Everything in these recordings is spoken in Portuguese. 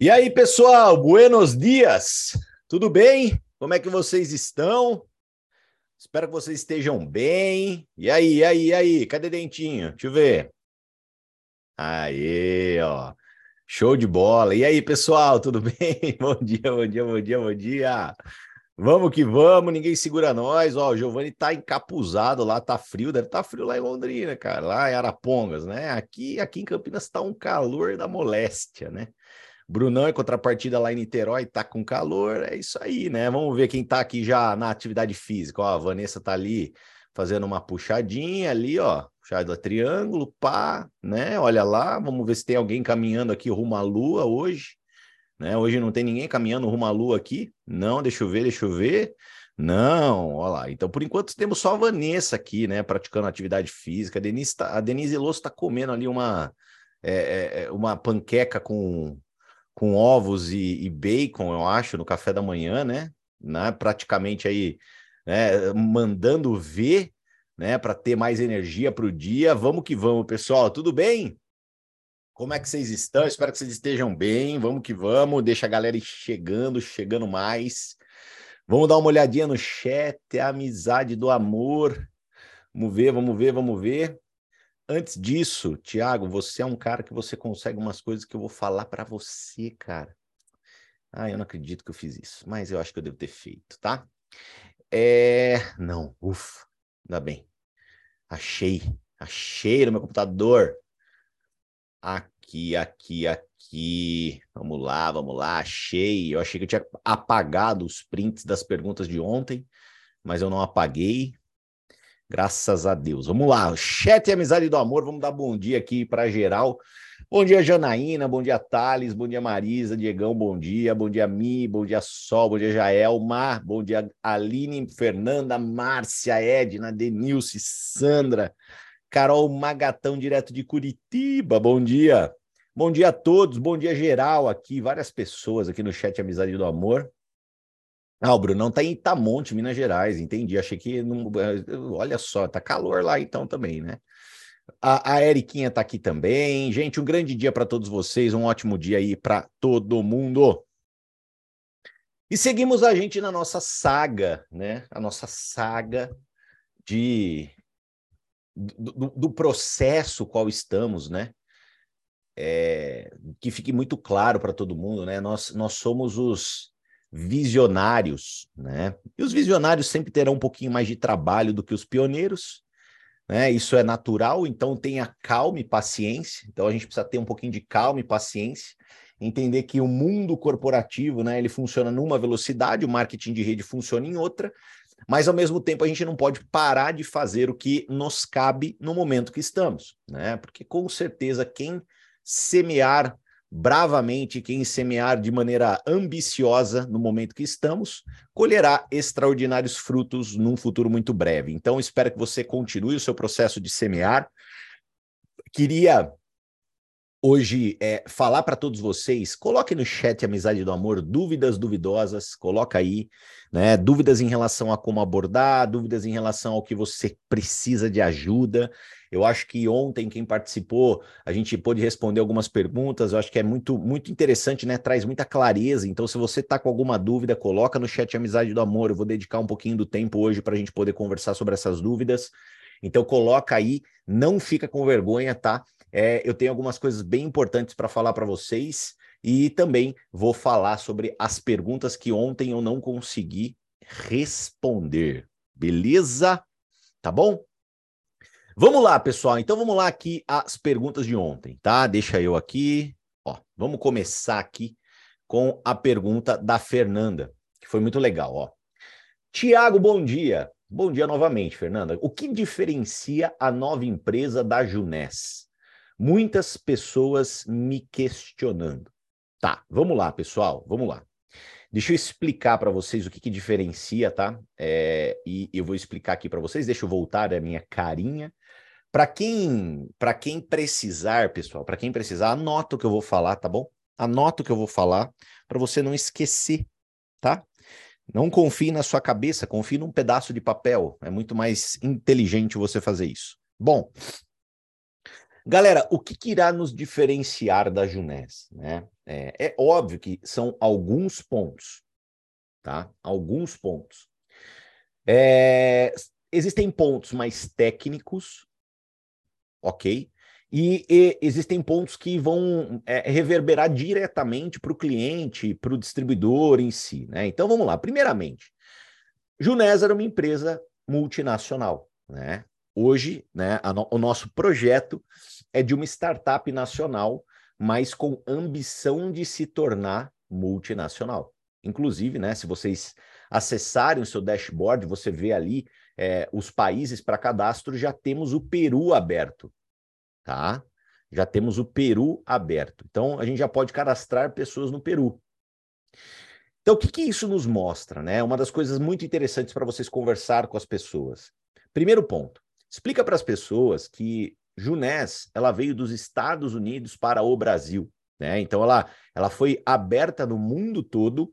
E aí, pessoal, buenos dias! Tudo bem? Como é que vocês estão? Espero que vocês estejam bem. E aí, e aí, e aí? Cadê Dentinho? Deixa eu ver. Aí, ó. Show de bola. E aí, pessoal, tudo bem? Bom dia, bom dia, bom dia, bom dia. Vamos que vamos, ninguém segura nós. Ó, o Giovanni tá encapuzado lá, tá frio, deve estar tá frio lá em Londrina, cara, lá em Arapongas, né? Aqui, aqui em Campinas tá um calor da moléstia, né? Brunão, em contrapartida lá em Niterói, tá com calor, é isso aí, né? Vamos ver quem tá aqui já na atividade física. Ó, a Vanessa tá ali fazendo uma puxadinha ali, ó, puxada triângulo, pá, né? Olha lá, vamos ver se tem alguém caminhando aqui rumo à lua hoje, né? Hoje não tem ninguém caminhando rumo à lua aqui. Não, deixa eu ver, deixa eu ver. Não, olha lá. Então, por enquanto, temos só a Vanessa aqui, né, praticando atividade física. A Denise, tá, a Denise Losso está comendo ali uma, é, é, é, uma panqueca com com ovos e, e, bacon, eu acho, no café da manhã, né? né? Praticamente aí, né? mandando ver, né? Para ter mais energia para o dia. Vamos que vamos, pessoal. Tudo bem? Como é que vocês estão? Espero que vocês estejam bem. Vamos que vamos. Deixa a galera chegando, chegando mais. Vamos dar uma olhadinha no chat, a amizade do amor. Vamos ver, vamos ver, vamos ver. Antes disso, Tiago, você é um cara que você consegue umas coisas que eu vou falar para você, cara. Ah, eu não acredito que eu fiz isso, mas eu acho que eu devo ter feito, tá? É... Não, ufa, ainda bem. Achei, achei no meu computador. Aqui, aqui, aqui. Vamos lá, vamos lá, achei. Eu achei que eu tinha apagado os prints das perguntas de ontem, mas eu não apaguei. Graças a Deus. Vamos lá, chat e amizade do amor, vamos dar bom dia aqui para geral. Bom dia, Janaína, bom dia, Thales, bom dia, Marisa, Diegão, bom dia, bom dia, Mi, bom dia, Sol, bom dia, Jaelma, bom dia, Aline, Fernanda, Márcia, Edna, Denilce, Sandra, Carol Magatão, direto de Curitiba, bom dia. Bom dia a todos, bom dia geral aqui, várias pessoas aqui no chat Amizade do Amor. Ah, o Brunão tá em Itamonte, Minas Gerais, entendi. Achei que. Não... Olha só, tá calor lá então também, né? A, a Eriquinha tá aqui também. Gente, um grande dia para todos vocês, um ótimo dia aí para todo mundo. E seguimos a gente na nossa saga, né? A nossa saga de do, do processo qual estamos, né? É, que fique muito claro para todo mundo, né? Nós, nós somos os visionários, né? E os visionários sempre terão um pouquinho mais de trabalho do que os pioneiros, né? Isso é natural, então tenha calma e paciência. Então a gente precisa ter um pouquinho de calma e paciência, entender que o mundo corporativo, né, ele funciona numa velocidade, o marketing de rede funciona em outra, mas ao mesmo tempo a gente não pode parar de fazer o que nos cabe no momento que estamos, né? Porque com certeza quem semear bravamente quem semear de maneira ambiciosa no momento que estamos, colherá extraordinários frutos num futuro muito breve. Então, espero que você continue o seu processo de semear. Queria hoje é, falar para todos vocês, coloque no chat Amizade do Amor dúvidas duvidosas, coloca aí, né, dúvidas em relação a como abordar, dúvidas em relação ao que você precisa de ajuda. Eu acho que ontem quem participou, a gente pôde responder algumas perguntas, eu acho que é muito muito interessante, né, traz muita clareza. Então se você está com alguma dúvida, coloca no chat Amizade do Amor, eu vou dedicar um pouquinho do tempo hoje para a gente poder conversar sobre essas dúvidas. Então coloca aí, não fica com vergonha, tá? É, eu tenho algumas coisas bem importantes para falar para vocês e também vou falar sobre as perguntas que ontem eu não consegui responder. Beleza? Tá bom? Vamos lá, pessoal. Então vamos lá aqui as perguntas de ontem, tá? Deixa eu aqui. Ó, vamos começar aqui com a pergunta da Fernanda, que foi muito legal, ó. Tiago, bom dia. Bom dia novamente, Fernanda. O que diferencia a nova empresa da Junés? Muitas pessoas me questionando. Tá, vamos lá, pessoal, vamos lá. Deixa eu explicar para vocês o que, que diferencia, tá? É, e eu vou explicar aqui para vocês. Deixa eu voltar a minha carinha. Para quem, para quem precisar, pessoal, para quem precisar, anota o que eu vou falar, tá bom? Anota o que eu vou falar para você não esquecer, tá? Não confie na sua cabeça, confie num pedaço de papel. É muito mais inteligente você fazer isso. Bom, Galera, o que, que irá nos diferenciar da Junés? Né? É, é, óbvio que são alguns pontos, tá? Alguns pontos. É, existem pontos mais técnicos, ok? E, e existem pontos que vão é, reverberar diretamente para o cliente, para o distribuidor em si, né? Então vamos lá. Primeiramente, Junés era uma empresa multinacional, né? Hoje, né, no, o nosso projeto é de uma startup nacional, mas com ambição de se tornar multinacional. Inclusive, né, se vocês acessarem o seu dashboard, você vê ali é, os países para cadastro, já temos o Peru aberto, tá? Já temos o Peru aberto. Então, a gente já pode cadastrar pessoas no Peru. Então, o que, que isso nos mostra? Né? Uma das coisas muito interessantes para vocês conversar com as pessoas. Primeiro ponto, explica para as pessoas que Junés ela veio dos Estados Unidos para o Brasil. Né? Então, ela, ela foi aberta no mundo todo,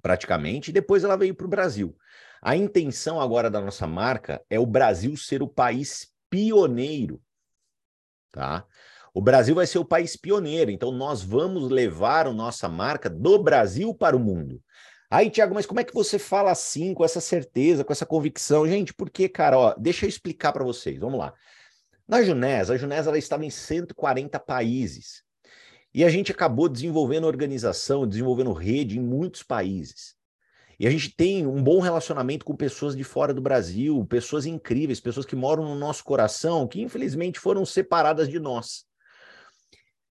praticamente, e depois ela veio para o Brasil. A intenção agora da nossa marca é o Brasil ser o país pioneiro. Tá? O Brasil vai ser o país pioneiro, então nós vamos levar a nossa marca do Brasil para o mundo. Aí, Tiago, mas como é que você fala assim, com essa certeza, com essa convicção? Gente, porque, cara, ó, deixa eu explicar para vocês. Vamos lá. Na Junés, a Junés ela estava em 140 países. E a gente acabou desenvolvendo organização, desenvolvendo rede em muitos países. E a gente tem um bom relacionamento com pessoas de fora do Brasil, pessoas incríveis, pessoas que moram no nosso coração, que infelizmente foram separadas de nós.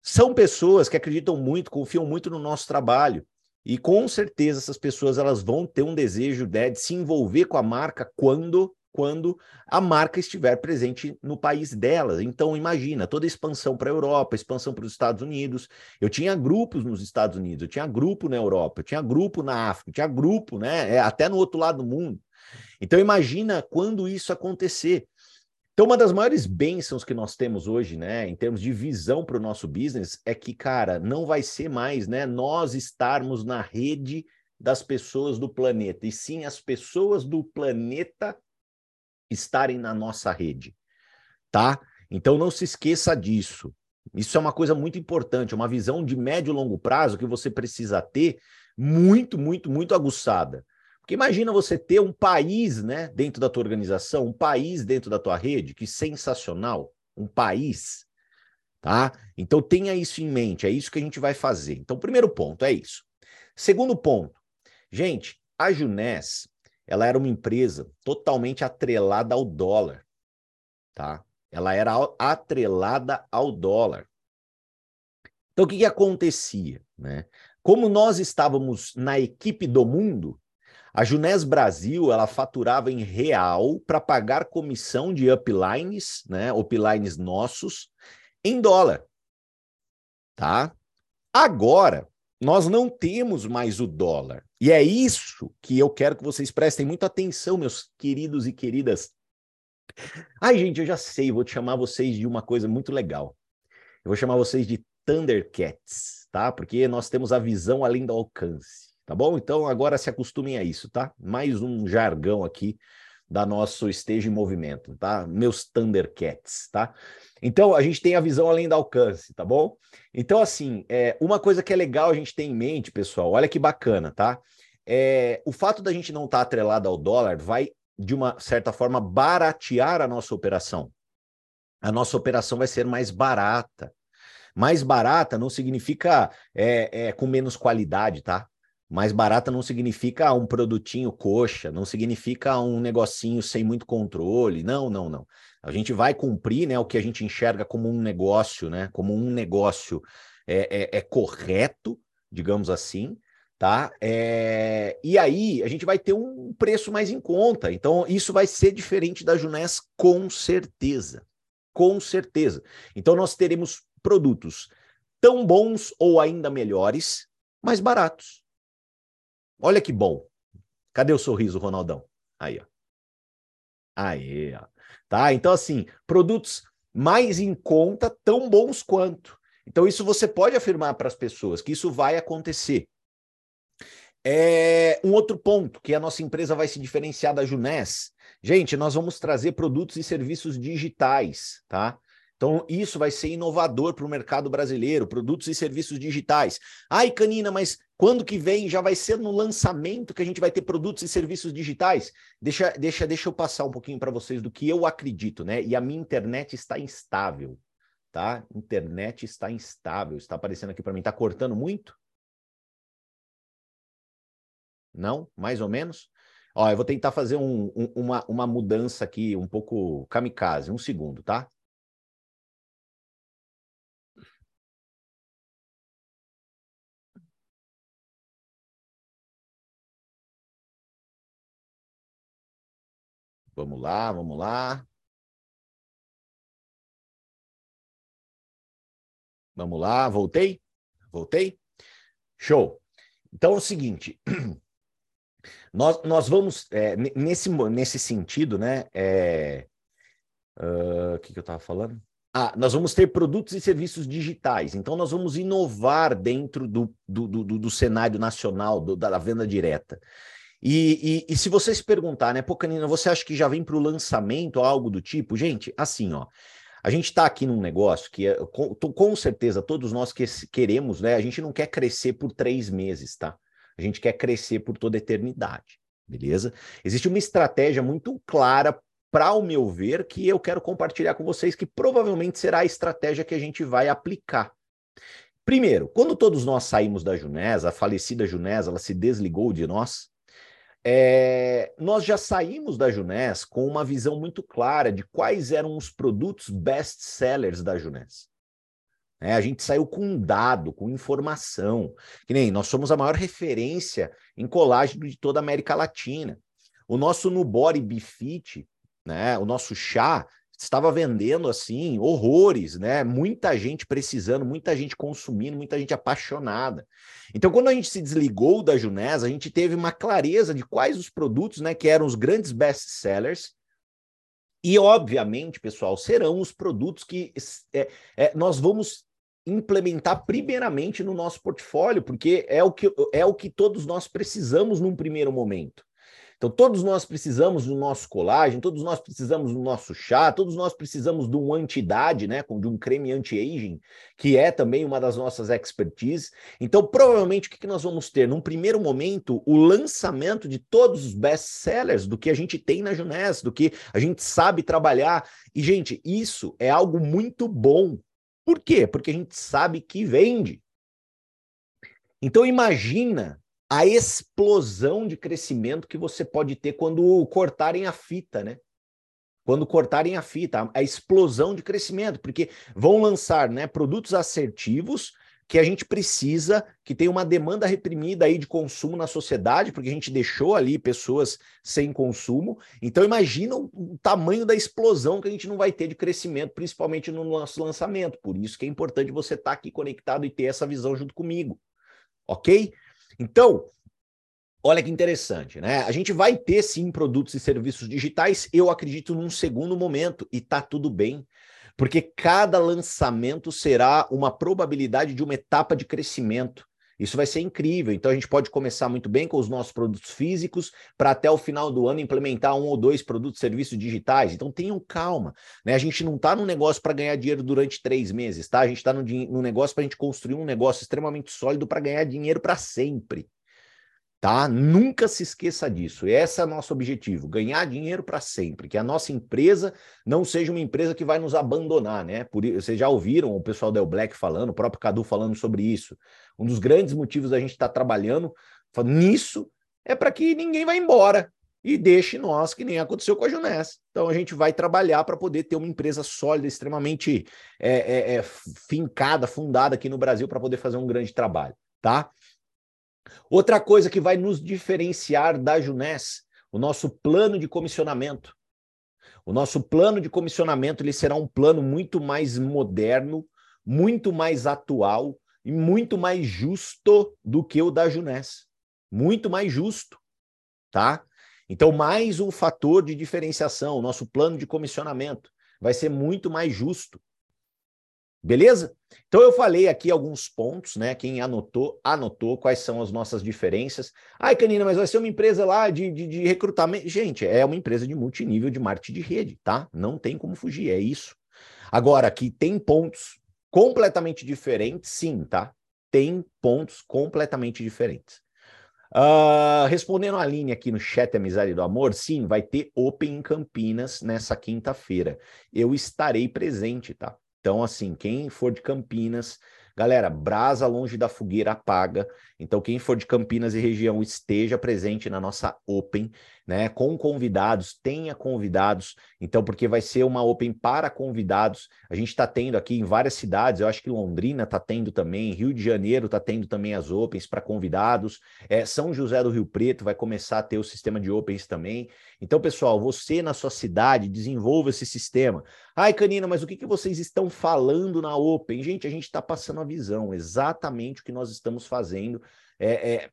São pessoas que acreditam muito, confiam muito no nosso trabalho. E com certeza essas pessoas elas vão ter um desejo né, de se envolver com a marca quando quando a marca estiver presente no país delas. Então, imagina, toda a expansão para a Europa, expansão para os Estados Unidos. Eu tinha grupos nos Estados Unidos, eu tinha grupo na Europa, eu tinha grupo na África, eu tinha grupo, né? É, até no outro lado do mundo. Então, imagina quando isso acontecer. Então, uma das maiores bênçãos que nós temos hoje, né, em termos de visão para o nosso business, é que, cara, não vai ser mais, né, nós estarmos na rede das pessoas do planeta, e sim as pessoas do planeta estarem na nossa rede, tá? Então não se esqueça disso. Isso é uma coisa muito importante, uma visão de médio e longo prazo que você precisa ter muito, muito, muito aguçada. Porque imagina você ter um país, né, dentro da tua organização, um país dentro da tua rede, que sensacional, um país, tá? Então tenha isso em mente, é isso que a gente vai fazer. Então, primeiro ponto é isso. Segundo ponto, gente, a Junés, ela era uma empresa totalmente atrelada ao dólar, tá? Ela era atrelada ao dólar. Então, o que, que acontecia? Né? Como nós estávamos na equipe do mundo, a Junés Brasil ela faturava em real para pagar comissão de uplines, né, uplines nossos, em dólar. Tá? Agora, nós não temos mais o dólar. E é isso que eu quero que vocês prestem muita atenção, meus queridos e queridas. Ai, gente, eu já sei, vou te chamar vocês de uma coisa muito legal. Eu vou chamar vocês de Thundercats, tá? Porque nós temos a visão além do alcance, tá bom? Então agora se acostumem a isso, tá? Mais um jargão aqui da nosso esteja em movimento, tá? Meus Thundercats, tá? Então, a gente tem a visão além do alcance, tá bom? Então, assim, é, uma coisa que é legal a gente ter em mente, pessoal, olha que bacana, tá? É, o fato da gente não estar tá atrelado ao dólar vai, de uma certa forma, baratear a nossa operação. A nossa operação vai ser mais barata. Mais barata não significa é, é com menos qualidade, tá? Mais barata não significa um produtinho coxa, não significa um negocinho sem muito controle. Não, não, não. A gente vai cumprir né, o que a gente enxerga como um negócio, né? Como um negócio é, é, é correto, digamos assim, tá? É... E aí a gente vai ter um preço mais em conta. Então, isso vai ser diferente da Junés, com certeza. Com certeza. Então, nós teremos produtos tão bons ou ainda melhores, mais baratos. Olha que bom. Cadê o sorriso, Ronaldão? Aí, ó. Aí, ó. Tá? Então, assim, produtos mais em conta, tão bons quanto. Então, isso você pode afirmar para as pessoas que isso vai acontecer. É, um outro ponto que a nossa empresa vai se diferenciar da Junés. Gente, nós vamos trazer produtos e serviços digitais, tá? Então, isso vai ser inovador para o mercado brasileiro, produtos e serviços digitais. Ai, Canina, mas quando que vem? Já vai ser no lançamento que a gente vai ter produtos e serviços digitais? Deixa, deixa, deixa eu passar um pouquinho para vocês do que eu acredito, né? E a minha internet está instável, tá? Internet está instável. Está aparecendo aqui para mim. Está cortando muito? Não? Mais ou menos? Ó, eu vou tentar fazer um, um, uma, uma mudança aqui um pouco kamikaze. Um segundo, tá? Vamos lá, vamos lá. Vamos lá, voltei? Voltei? Show. Então é o seguinte, nós, nós vamos, é, nesse, nesse sentido, né? É, uh, o que, que eu estava falando? Ah, nós vamos ter produtos e serviços digitais. Então, nós vamos inovar dentro do, do, do, do cenário nacional, do, da venda direta. E, e, e, se você se perguntar, né, pô, Canina, você acha que já vem para o lançamento algo do tipo? Gente, assim, ó, a gente está aqui num negócio que, é, com, com, certeza, todos nós que queremos, né, a gente não quer crescer por três meses, tá? A gente quer crescer por toda eternidade, beleza? Existe uma estratégia muito clara, para o meu ver, que eu quero compartilhar com vocês, que provavelmente será a estratégia que a gente vai aplicar. Primeiro, quando todos nós saímos da Junés, a falecida Junés, ela se desligou de nós, é, nós já saímos da Junés com uma visão muito clara de quais eram os produtos best sellers da Junés. É, a gente saiu com um dado, com informação. Que nem nós somos a maior referência em colágeno de toda a América Latina. O nosso Nubori Bifit, né, o nosso chá, estava vendendo assim horrores, né? Muita gente precisando, muita gente consumindo, muita gente apaixonada. Então, quando a gente se desligou da Junés, a gente teve uma clareza de quais os produtos, né, que eram os grandes best sellers. E, obviamente, pessoal, serão os produtos que é, é, nós vamos implementar primeiramente no nosso portfólio, porque é o que, é o que todos nós precisamos num primeiro momento. Então, todos nós precisamos do nosso colágeno, todos nós precisamos do nosso chá, todos nós precisamos de um anti-idade, né? De um creme anti-aging, que é também uma das nossas expertises. Então, provavelmente, o que nós vamos ter? Num primeiro momento, o lançamento de todos os best-sellers do que a gente tem na Junés, do que a gente sabe trabalhar. E, gente, isso é algo muito bom. Por quê? Porque a gente sabe que vende. Então, imagina a explosão de crescimento que você pode ter quando cortarem a fita, né? Quando cortarem a fita, a explosão de crescimento, porque vão lançar né, produtos assertivos que a gente precisa, que tem uma demanda reprimida aí de consumo na sociedade, porque a gente deixou ali pessoas sem consumo. Então imagina o, tamanho da explosão que a gente não vai ter de crescimento, principalmente no nosso lançamento. Por isso que é importante você estar tá aqui conectado e ter essa visão junto comigo. OK? Então, olha que interessante, né? A gente vai ter sim produtos e serviços digitais, eu acredito num segundo momento, e tá tudo bem, porque cada lançamento será uma probabilidade de uma etapa de crescimento. Isso vai ser incrível. Então a gente pode começar muito bem com os nossos produtos físicos para até o final do ano implementar um ou dois produtos serviços digitais. Então tenham calma. Né? A gente não está num negócio para ganhar dinheiro durante três meses, tá? A gente está no, no negócio para a gente construir um negócio extremamente sólido para ganhar dinheiro para sempre. Tá? Nunca se esqueça disso. Esse é o nosso objetivo, ganhar dinheiro para sempre, que a nossa empresa não seja uma empresa que vai nos abandonar, né? Por, vocês já ouviram o pessoal da El Black falando, o próprio Cadu falando sobre isso. Um dos grandes motivos da gente estar tá trabalhando nisso é para que ninguém vá embora e deixe nós, que nem aconteceu com a Junés. Então a gente vai trabalhar para poder ter uma empresa sólida, extremamente é, é, é, fincada, fundada aqui no Brasil para poder fazer um grande trabalho, tá? Outra coisa que vai nos diferenciar da Junés, o nosso plano de comissionamento. O nosso plano de comissionamento ele será um plano muito mais moderno, muito mais atual e muito mais justo do que o da Junés. Muito mais justo, tá? Então, mais um fator de diferenciação, nosso plano de comissionamento vai ser muito mais justo. Beleza? Então eu falei aqui alguns pontos, né? Quem anotou, anotou quais são as nossas diferenças. Ai, Canina, mas vai ser uma empresa lá de, de, de recrutamento. Gente, é uma empresa de multinível de marketing de rede, tá? Não tem como fugir, é isso. Agora, que tem pontos completamente diferentes, sim, tá? Tem pontos completamente diferentes. Uh, respondendo a linha aqui no chat Amizade do Amor, sim, vai ter Open em Campinas nessa quinta-feira. Eu estarei presente, tá? Então, assim, quem for de Campinas, Galera, brasa longe da fogueira apaga. Então, quem for de Campinas e região, esteja presente na nossa Open, né? Com convidados, tenha convidados. Então, porque vai ser uma Open para convidados. A gente está tendo aqui em várias cidades, eu acho que Londrina está tendo também, Rio de Janeiro está tendo também as Opens para convidados. É, São José do Rio Preto vai começar a ter o sistema de Opens também. Então, pessoal, você na sua cidade desenvolva esse sistema. Ai, Canina, mas o que, que vocês estão falando na Open? Gente, a gente está passando a visão, exatamente o que nós estamos fazendo. É, é,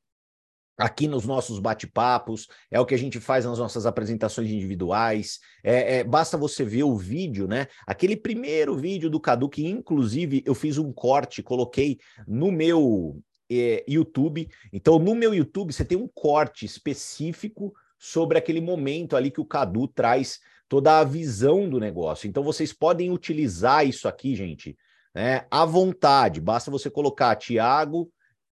aqui nos nossos bate-papos, é o que a gente faz nas nossas apresentações individuais. É, é, basta você ver o vídeo, né? Aquele primeiro vídeo do Cadu, que inclusive eu fiz um corte, coloquei no meu é, YouTube. Então, no meu YouTube, você tem um corte específico sobre aquele momento ali que o Cadu traz toda a visão do negócio. Então vocês podem utilizar isso aqui, gente, né, à vontade. Basta você colocar Tiago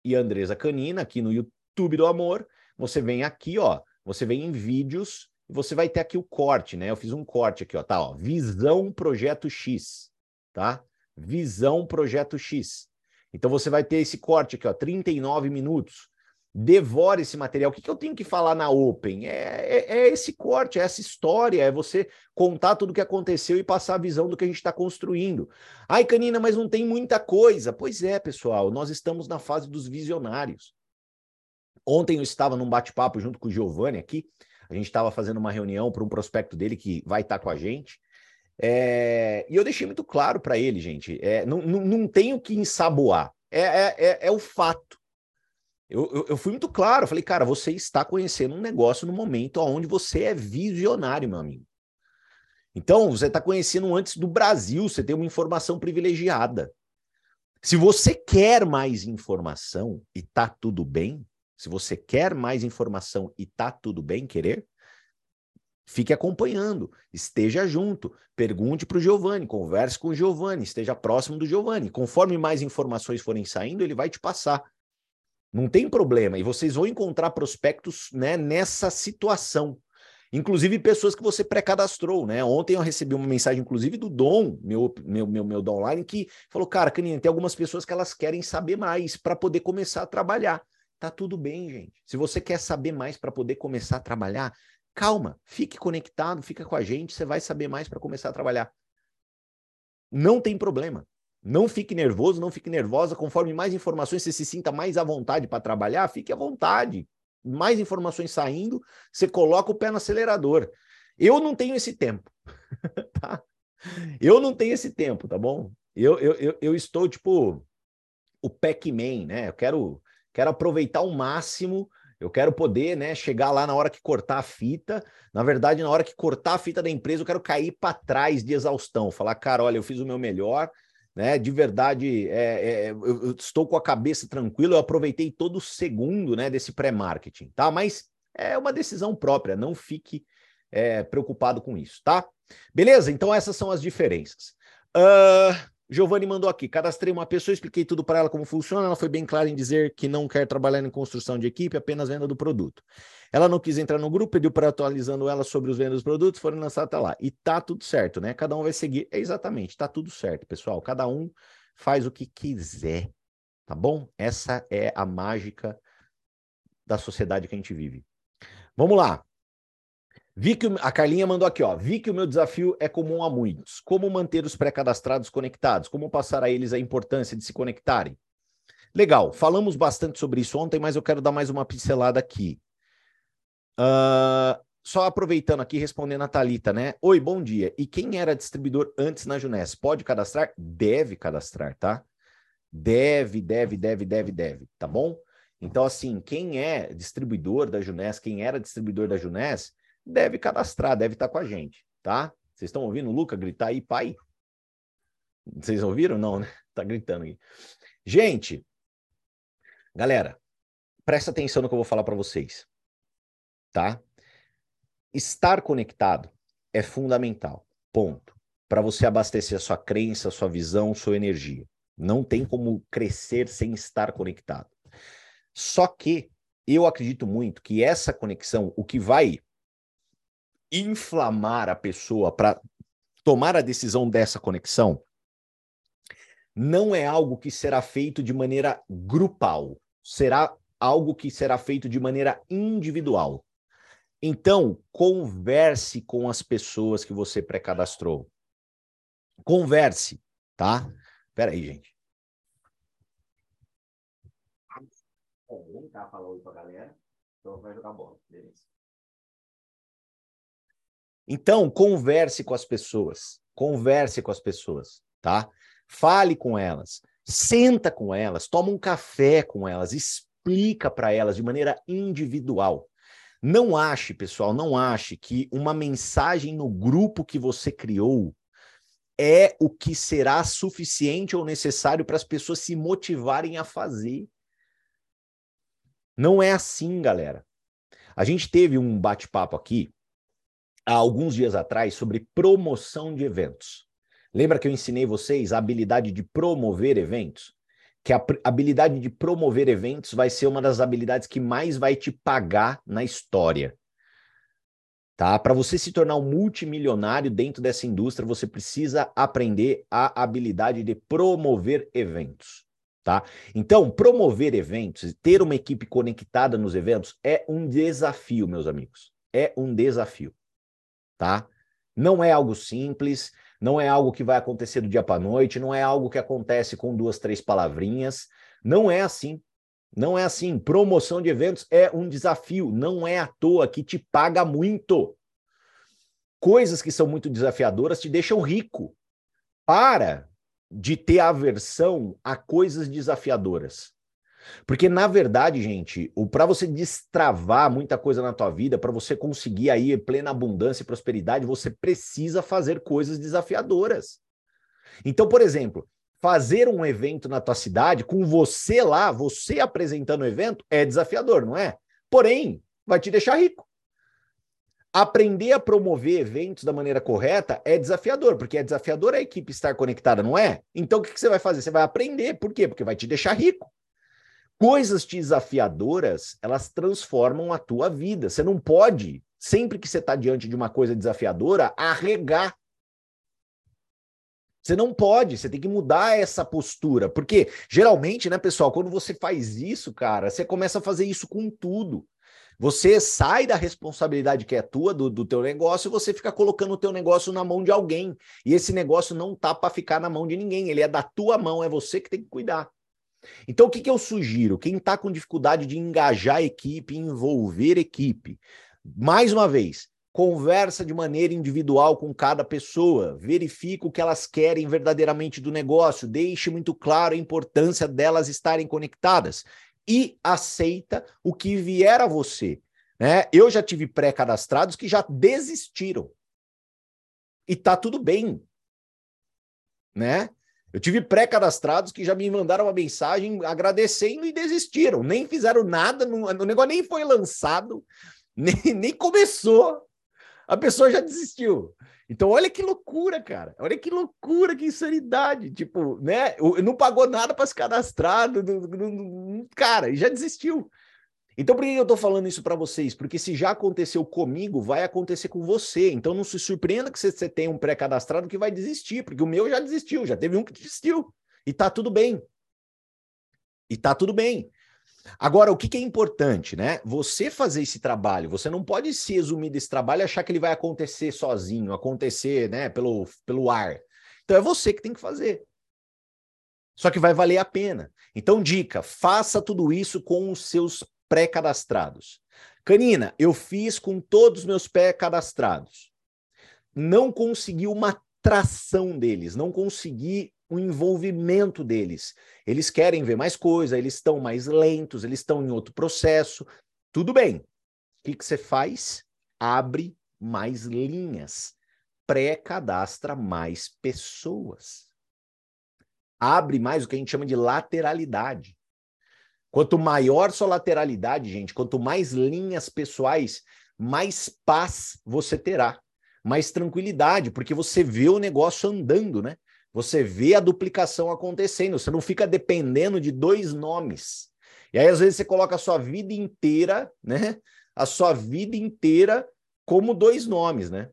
e Andresa Canina aqui no YouTube do Amor. Você vem aqui, ó, você vem em vídeos e você vai ter aqui o corte, né? Eu fiz um corte aqui, ó, tá, ó, Visão Projeto X, tá? Visão Projeto X. Então você vai ter esse corte aqui, ó, 39 minutos devore esse material. O que, que eu tenho que falar na Open? É, é, é, esse corte, é essa história, é você contar tudo o que aconteceu e passar a visão do que a gente está construindo. Ai, Canina, mas não tem muita coisa. Pois é, pessoal, nós estamos na fase dos visionários. Ontem eu estava num bate-papo junto com o Giovanni aqui, a gente estava fazendo uma reunião para um prospecto dele que vai estar tá com a gente. É, e eu deixei muito claro para ele, gente, é, não, não, não tenho que ensaboar, é, é, é, é o fato. Eu, eu, eu, fui muito claro, falei, cara, você está conhecendo um negócio no momento onde você é visionário, meu amigo. Então, você está conhecendo antes do Brasil, você tem uma informação privilegiada. Se você quer mais informação e tá tudo bem, se você quer mais informação e tá tudo bem querer, fique acompanhando, esteja junto, pergunte para o Giovanni, converse com o Giovanni, esteja próximo do Giovanni. Conforme mais informações forem saindo, ele vai te passar. Não tem problema. E vocês vão encontrar prospectos né, nessa situação. Inclusive pessoas que você pré-cadastrou, né? Ontem eu recebi uma mensagem, inclusive, do Dom, meu, meu, meu, meu Dom Online, que falou: cara, Canina, tem algumas pessoas que elas querem saber mais para poder começar a trabalhar. Tá tudo bem, gente. Se você quer saber mais para poder começar a trabalhar, calma, fique conectado, fica com a gente, você vai saber mais para começar a trabalhar. Não tem problema. Não fique nervoso, não fique nervosa. Conforme mais informações você se sinta mais à vontade para trabalhar, fique à vontade. Mais informações saindo, você coloca o pé no acelerador. Eu não tenho esse tempo. tá? Eu não tenho esse tempo, tá bom? Eu, eu, eu, eu estou tipo o Pac-Man, né? Eu quero, quero aproveitar o máximo. Eu quero poder, né, chegar lá na hora que cortar a fita. Na verdade, na hora que cortar a fita da empresa, eu quero cair para trás de exaustão. Falar, cara, olha, eu fiz o meu melhor, né? De verdade, é, é, eu, estou com a cabeça tranquila, eu aproveitei todo o segundo né, desse pré-marketing, tá? Mas é uma decisão própria, não fique é, preocupado com isso, tá? Beleza? Então essas são as diferenças. Uh, Giovanni mandou aqui: cadastrei uma pessoa, expliquei tudo para ela como funciona. Ela foi bem clara em dizer que não quer trabalhar em construção de equipe, apenas venda do produto. Ela não quis entrar no grupo, pediu para atualizando ela sobre os vendas dos produtos, foram lançados até lá. E tá tudo certo, né? Cada um vai seguir. É exatamente, tá tudo certo, pessoal. Cada um faz o que quiser, tá bom? Essa é a mágica da sociedade que a gente vive. Vamos lá. Vi que a Carlinha mandou aqui, ó. Vi que o meu desafio é comum a muitos. Como manter os pré-cadastrados conectados? Como passar a eles a importância de se conectarem? Legal, falamos bastante sobre isso ontem, mas eu quero dar mais uma pincelada aqui. Uh, só aproveitando aqui, respondendo a Thalita, né? Oi, bom dia. E quem era distribuidor antes na Juness? Pode cadastrar? Deve cadastrar, tá? Deve, deve, deve, deve, deve, tá bom? Então, assim, quem é distribuidor da Juness, quem era distribuidor da Juness, deve cadastrar, deve estar com a gente, tá? Vocês estão ouvindo o Luca gritar aí, pai? Vocês ouviram? Não, né? Tá gritando aí. Gente, galera, presta atenção no que eu vou falar para vocês, tá? Estar conectado é fundamental, ponto. para você abastecer a sua crença, a sua visão, sua energia. Não tem como crescer sem estar conectado. Só que eu acredito muito que essa conexão, o que vai inflamar a pessoa para tomar a decisão dessa conexão, não é algo que será feito de maneira grupal, será algo que será feito de maneira individual. Então, converse com as pessoas que você pré-cadastrou. Converse, tá? Espera aí, gente. Vamos cá falar oi pra galera. Então vai jogar bola, beleza. Então, converse com as pessoas. Converse com as pessoas, tá? Fale com elas. Senta com elas, toma um café com elas, explica para elas de maneira individual. Não ache, pessoal, não ache que uma mensagem no grupo que você criou é o que será suficiente ou necessário para as pessoas se motivarem a fazer. Não é assim, galera. A gente teve um bate-papo aqui há alguns dias atrás sobre promoção de eventos. Lembra que eu ensinei vocês a habilidade de promover eventos? Que a habilidade de promover eventos vai ser uma das habilidades que mais vai te pagar na história tá? Para você se tornar um multimilionário dentro dessa indústria, você precisa aprender a habilidade de promover eventos, tá? Então, promover eventos, ter uma equipe conectada nos eventos é um desafio, meus amigos. É um desafio, tá? Não é algo simples, não é algo que vai acontecer do dia para noite, não é algo que acontece com duas, três palavrinhas. Não é assim. Não é assim. Promoção de eventos é um desafio, não é à toa que te paga muito. Coisas que são muito desafiadoras te deixam rico. Para de ter aversão a coisas desafiadoras. Porque na verdade, gente, o para você destravar muita coisa na tua vida, para você conseguir aí plena abundância e prosperidade, você precisa fazer coisas desafiadoras. Então, por exemplo, fazer um evento na tua cidade com você lá, você apresentando o evento, é desafiador, não é? Porém, vai te deixar rico. Aprender a promover eventos da maneira correta é desafiador, porque é desafiador a equipe estar conectada, não é? Então o que, você vai fazer? Você vai aprender. Por quê? Porque vai te deixar rico. Coisas desafiadoras, elas transformam a tua vida. Você não pode, sempre que você está diante de uma coisa desafiadora, arregar você não pode, você tem que mudar essa postura. Porque, geralmente, né, pessoal, quando você faz isso, cara, você começa a fazer isso com tudo. Você sai da responsabilidade que é tua, do, do teu negócio, e você fica colocando o teu negócio na mão de alguém. E esse negócio não tá para ficar na mão de ninguém, ele é da tua mão, é você que tem que cuidar. Então, o que, que eu sugiro? Quem está com dificuldade de engajar a equipe, envolver equipe, mais uma vez, Conversa de maneira individual com cada pessoa, verifica o que elas querem verdadeiramente do negócio, deixe muito claro a importância delas estarem conectadas e aceita o que vier a você. Né? Eu já tive pré-cadastrados que já desistiram. E tá tudo bem. Né? Eu tive pré-cadastrados que já me mandaram uma mensagem agradecendo e desistiram. Nem fizeram nada, o negócio nem foi lançado, nem, nem começou a pessoa já desistiu. Então, olha que loucura, cara. Olha que loucura, que insanidade. Tipo, né? Não pagou nada para se cadastrar. Não, não, não, cara, já desistiu. Então, por que eu estou falando isso para vocês? Porque se já aconteceu comigo, vai acontecer com você. Então, não se surpreenda que você, tenha um pré-cadastrado que vai desistir, porque o meu já desistiu, já teve um que desistiu. E tá tudo bem. E tá tudo bem. Agora, o que, que, é importante, né? Você fazer esse trabalho, você não pode se exumir desse trabalho e achar que ele vai acontecer sozinho, acontecer, né, pelo, pelo ar. Então é você que tem que fazer. Só que vai valer a pena. Então, dica: faça tudo isso com os seus pré-cadastrados. Canina, eu fiz com todos os meus pré-cadastrados. Não consegui uma tração deles, não consegui o envolvimento deles. Eles querem ver mais coisa, eles estão mais lentos, eles estão em outro processo. Tudo bem. O que você faz? Abre mais linhas. Pré-cadastra mais pessoas. Abre mais o que a gente chama de lateralidade. Quanto maior sua lateralidade, gente, quanto mais linhas pessoais, mais paz você terá. mais tranquilidade, porque você vê o negócio andando, né? Você vê a duplicação acontecendo, você não fica dependendo de dois nomes. E aí, às vezes, você coloca a sua vida inteira, né? A sua vida inteira como dois nomes, né?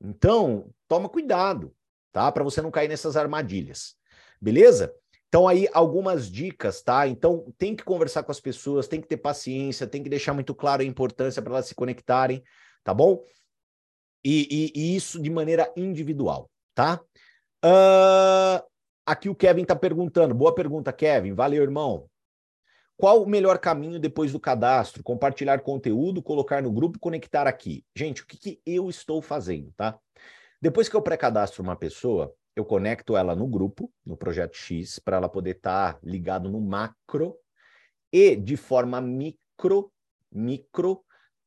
Então, toma cuidado, tá? Para você não cair nessas armadilhas. Beleza? Então, aí, algumas dicas, tá? Então, tem que conversar com as pessoas, tem que ter paciência, tem que deixar muito claro a importância para elas se conectarem, tá bom? E, e, e isso de maneira individual, tá? Uh, aqui o Kevin está perguntando. Boa pergunta, Kevin. Valeu, irmão. Qual o melhor caminho depois do cadastro? Compartilhar conteúdo, colocar no grupo, conectar aqui. Gente, o que, que eu estou fazendo, tá? Depois que eu pré-cadastro uma pessoa, eu conecto ela no grupo, no projeto X, para ela poder estar tá ligado no macro e de forma micro, micro,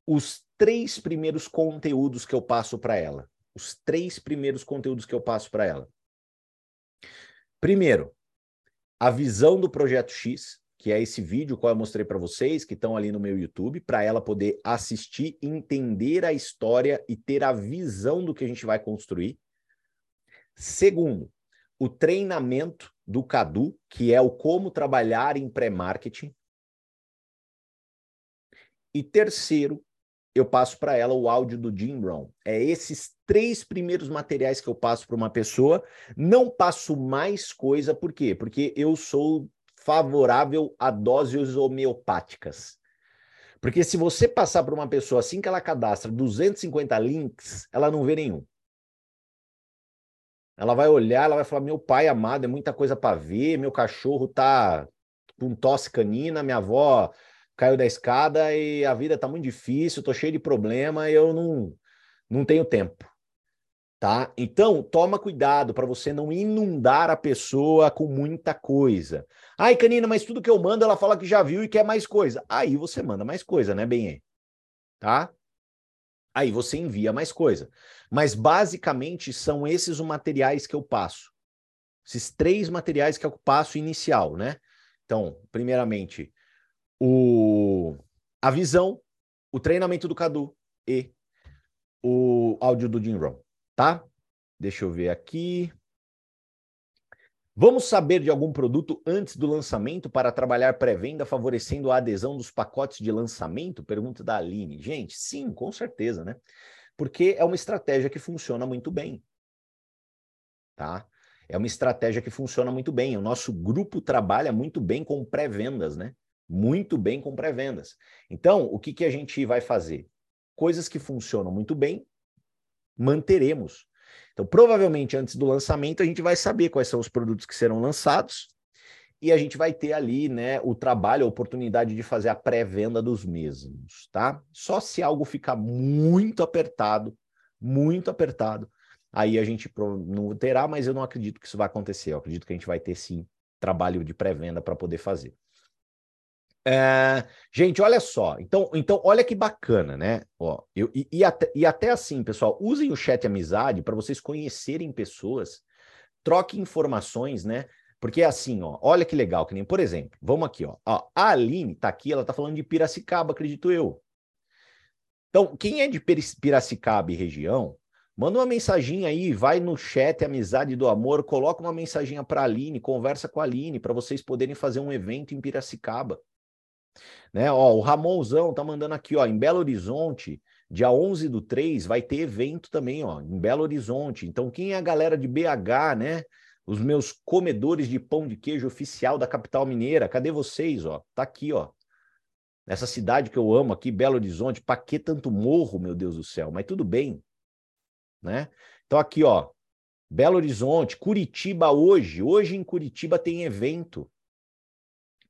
os três primeiros conteúdos que eu passo para ela. Os três primeiros conteúdos que eu passo para ela. Primeiro, a visão do projeto X, que é esse vídeo que eu mostrei para vocês, que estão ali no meu YouTube, para ela poder assistir, entender a história e ter a visão do que a gente vai construir. Segundo, o treinamento do Cadu, que é o como trabalhar em pré-marketing. E terceiro, eu passo para ela o áudio do Jim Brown. É esses três primeiros materiais que eu passo para uma pessoa. Não passo mais coisa, por quê? Porque eu sou favorável a doses homeopáticas. Porque se você passar para uma pessoa assim que ela cadastra 250 links, ela não vê nenhum. Ela vai olhar, ela vai falar: meu pai amado, é muita coisa para ver, meu cachorro tá com tosse canina, minha avó caiu da escada e a vida tá muito difícil, tô cheio de problema e eu não, não tenho tempo. Tá? Então, toma cuidado para você não inundar a pessoa com muita coisa. Ai, Canina, mas tudo que eu mando, ela fala que já viu e quer mais coisa. Aí você manda mais coisa, né, Benê? Tá? Aí você envia mais coisa. Mas basicamente são esses os materiais que eu passo. Esses três materiais que eu passo inicial, né? Então, primeiramente, o, a visão, o treinamento do Cadu e o áudio do Jim Rohn, tá? Deixa eu ver aqui. Vamos saber de algum produto antes do lançamento para trabalhar pré-venda, favorecendo a adesão dos pacotes de lançamento? Pergunta da Aline. Gente, sim, com certeza, né? Porque é uma estratégia que funciona muito bem. Tá? É uma estratégia que funciona muito bem. O nosso grupo trabalha muito bem com pré-vendas, né? muito bem com pré-vendas. Então, o que, que a gente vai fazer? Coisas que funcionam muito bem, manteremos. Então, provavelmente antes do lançamento, a gente vai saber quais são os produtos que serão lançados e a gente vai ter ali, né, o trabalho, a oportunidade de fazer a pré-venda dos mesmos, tá? Só se algo ficar muito apertado, muito apertado, aí a gente não terá, mas eu não acredito que isso vai acontecer. Eu acredito que a gente vai ter sim trabalho de pré-venda para poder fazer. É, gente, olha só. Então, então, olha que bacana, né? Ó, eu, e, e, até, e até assim, pessoal, usem o chat amizade para vocês conhecerem pessoas, troquem informações, né? Porque é assim, ó, olha que legal, que nem, por exemplo, vamos aqui, ó, ó a Aline tá aqui, ela tá falando de Piracicaba, acredito eu. Então, quem é de Piracicaba e região, manda uma mensagem aí, vai no chat Amizade do Amor, coloca uma mensagem para a Aline, conversa com a Aline, para vocês poderem fazer um evento em Piracicaba. Né? Ó, o Ramonzão tá mandando aqui, ó, em Belo Horizonte, dia 11 do 3, vai ter evento também, ó, em Belo Horizonte. Então, quem é a galera de BH, né? Os meus comedores de pão de queijo oficial da capital mineira, cadê vocês, ó? Tá aqui, ó. Nessa cidade que eu amo aqui, Belo Horizonte, para que tanto morro, meu Deus do céu? Mas tudo bem, né? Então aqui, ó, Belo Horizonte, Curitiba hoje, hoje em Curitiba tem evento.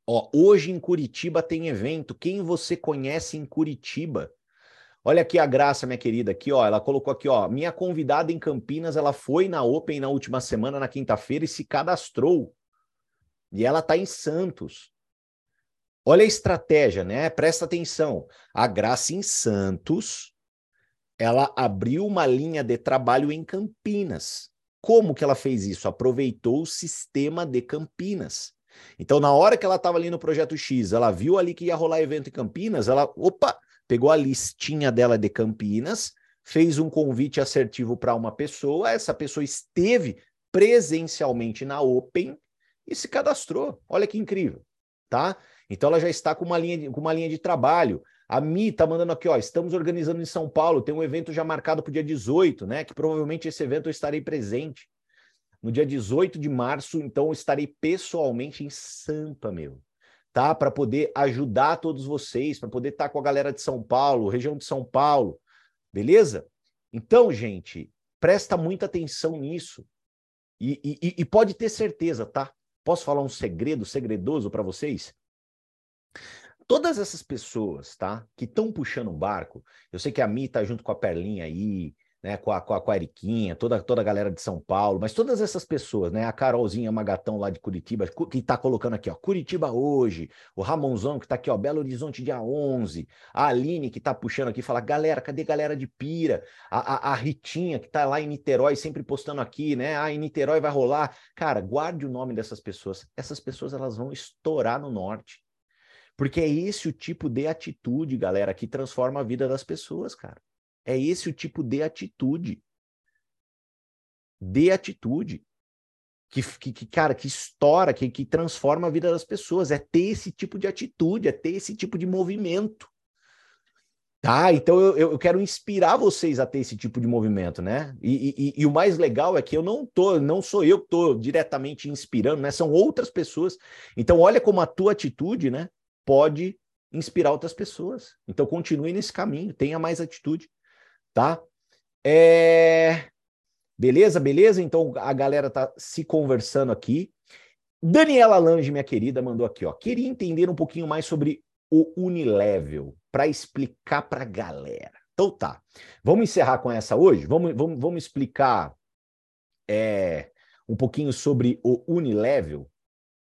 Ó, hoje em Curitiba tem evento. Quem você conhece em Curitiba? Olha aqui a Graça, minha querida, aqui, ó, ela colocou aqui, ó, minha convidada em Campinas, ela foi na Open na última semana, na quinta-feira, e se cadastrou. E ela tá em Santos. Olha a estratégia, né? Presta atenção. A Graça em Santos, ela abriu uma linha de trabalho em Campinas. Como que ela fez isso? Aproveitou o sistema de Campinas. Então, na hora que ela estava ali no projeto X, ela viu ali que ia rolar evento em Campinas, ela, opa, pegou a listinha dela de Campinas, fez um convite assertivo para uma pessoa, essa pessoa esteve presencialmente na Open e se cadastrou. Olha que incrível, tá? Então ela já está com uma linha de, com uma linha de trabalho. A Mi está mandando aqui, ó, estamos organizando em São Paulo, tem um evento já marcado para o dia 18, né? Que provavelmente esse evento eu estarei presente. No dia 18 de março, então estarei pessoalmente em Sampa, meu. Tá? Para poder ajudar todos vocês, para poder estar tá com a galera de São Paulo, região de São Paulo, beleza? Então, gente, presta muita atenção nisso. E, e, e pode ter certeza, tá? Posso falar um segredo segredoso para vocês? Todas essas pessoas, tá, que estão puxando o barco, eu sei que a Mi tá junto com a Perlinha aí, né, com a, com a, com a Eriquinha, toda, toda a galera de São Paulo, mas todas essas pessoas, né, a Carolzinha Magatão lá de Curitiba, que tá colocando aqui, ó, Curitiba hoje, o Ramonzão que tá aqui, ó, Belo Horizonte dia 11, a Aline que tá puxando aqui, fala, galera, cadê galera de Pira? A, a, a Ritinha que tá lá em Niterói, sempre postando aqui, né, ah, em Niterói vai rolar. Cara, guarde o nome dessas pessoas, essas pessoas elas vão estourar no norte. Porque é esse o tipo de atitude, galera, que transforma a vida das pessoas, cara. É esse o tipo de atitude. De atitude. Que, que, que, cara, que estoura, que, que transforma a vida das pessoas. É ter esse tipo de atitude, é ter esse tipo de movimento. Tá? Então eu, eu quero inspirar vocês a ter esse tipo de movimento, né? E, e, e o mais legal é que eu não tô, não sou eu que estou diretamente inspirando, né? São outras pessoas. Então, olha como a tua atitude, né? pode inspirar outras pessoas. Então continue nesse caminho, tenha mais atitude, tá? É... Beleza, beleza? Então a galera tá se conversando aqui. Daniela Lange, minha querida, mandou aqui, ó. Queria entender um pouquinho mais sobre o Unilevel para explicar para a galera. Então tá. Vamos encerrar com essa hoje? Vamos, vamos, vamos explicar é, um pouquinho sobre o Unilevel,